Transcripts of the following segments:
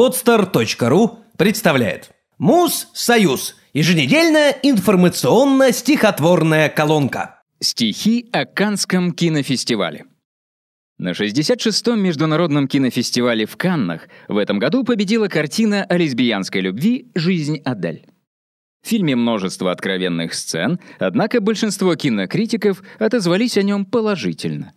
Podster.ru представляет Муз-Союз. Еженедельная информационно-стихотворная колонка. Стихи о Канском кинофестивале. На 66-м международном кинофестивале в Каннах в этом году победила картина о лесбиянской любви «Жизнь Адель». В фильме множество откровенных сцен, однако большинство кинокритиков отозвались о нем положительно.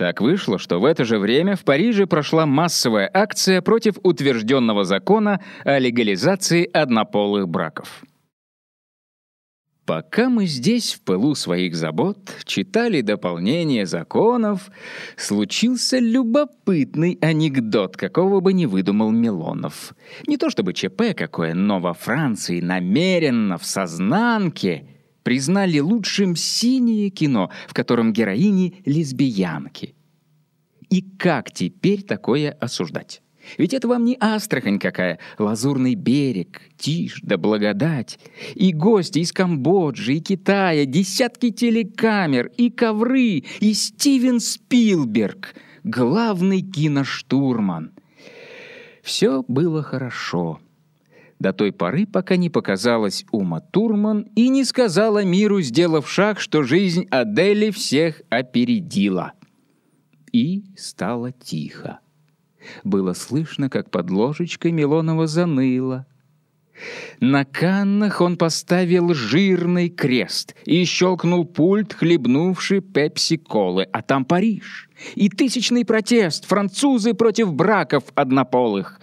Так вышло, что в это же время в Париже прошла массовая акция против утвержденного закона о легализации однополых браков. Пока мы здесь, в пылу своих забот, читали дополнение законов, случился любопытный анекдот, какого бы не выдумал Милонов. Не то чтобы ЧП какое, но во Франции намеренно, в сознанке, признали лучшим синее кино, в котором героини — лесбиянки. И как теперь такое осуждать? Ведь это вам не Астрахань какая, лазурный берег, тишь да благодать. И гости из Камбоджи, и Китая, десятки телекамер, и ковры, и Стивен Спилберг, главный киноштурман. Все было хорошо. До той поры, пока не показалась Ума Турман и не сказала миру, сделав шаг, что жизнь Адели всех опередила. И стало тихо. Было слышно, как под ложечкой Милонова заныло. На каннах он поставил жирный крест и щелкнул пульт, хлебнувший пепси-колы, а там Париж. И тысячный протест, французы против браков однополых.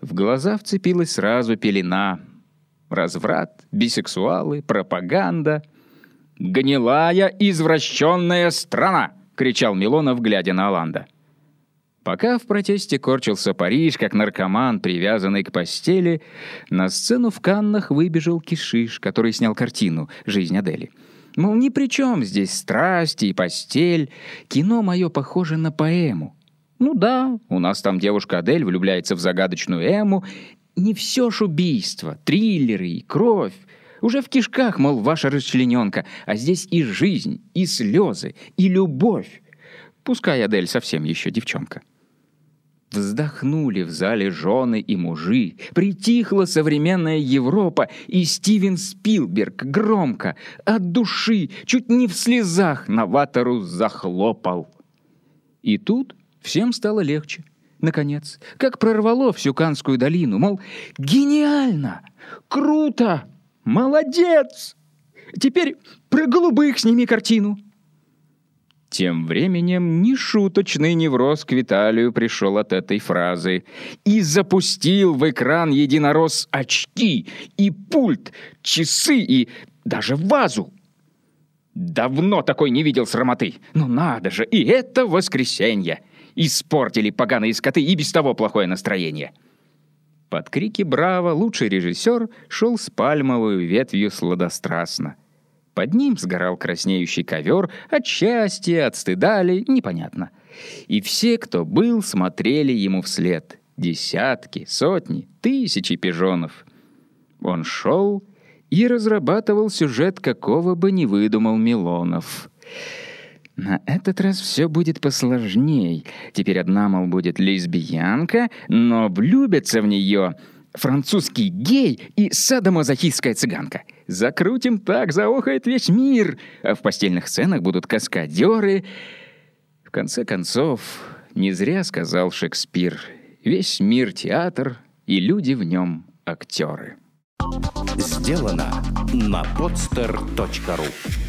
В глаза вцепилась сразу пелена. Разврат, бисексуалы, пропаганда. «Гнилая, извращенная страна!» — кричал Милонов, глядя на Аланда. Пока в протесте корчился Париж, как наркоман, привязанный к постели, на сцену в Каннах выбежал Кишиш, который снял картину «Жизнь Адели». Мол, ни при чем здесь страсти и постель. Кино мое похоже на поэму. Ну да, у нас там девушка Адель влюбляется в загадочную Эму. Не все ж убийство, триллеры и кровь. Уже в кишках, мол, ваша расчлененка, а здесь и жизнь, и слезы, и любовь. Пускай Адель совсем еще девчонка. Вздохнули в зале жены и мужи. Притихла современная Европа, и Стивен Спилберг громко, от души, чуть не в слезах новатору захлопал. И тут всем стало легче. Наконец, как прорвало всю Канскую долину, мол, гениально, круто, молодец. Теперь про голубых сними картину. Тем временем нешуточный невроз к Виталию пришел от этой фразы и запустил в экран единорос очки и пульт, часы и даже вазу. Давно такой не видел срамоты. Ну надо же, и это воскресенье. Испортили поганые скоты и без того плохое настроение. Под крики «Браво!» лучший режиссер шел с пальмовой ветвью сладострастно. Под ним сгорал краснеющий ковер, от счастья, от стыда ли, непонятно. И все, кто был, смотрели ему вслед. Десятки, сотни, тысячи пижонов. Он шел и разрабатывал сюжет, какого бы ни выдумал Милонов. На этот раз все будет посложней. Теперь одна, мол, будет лесбиянка, но влюбятся в нее французский гей и садомазохистская цыганка. Закрутим так, заохает весь мир. А в постельных сценах будут каскадеры. В конце концов, не зря сказал Шекспир. Весь мир — театр, и люди в нем — актеры. Сделано на podster.ru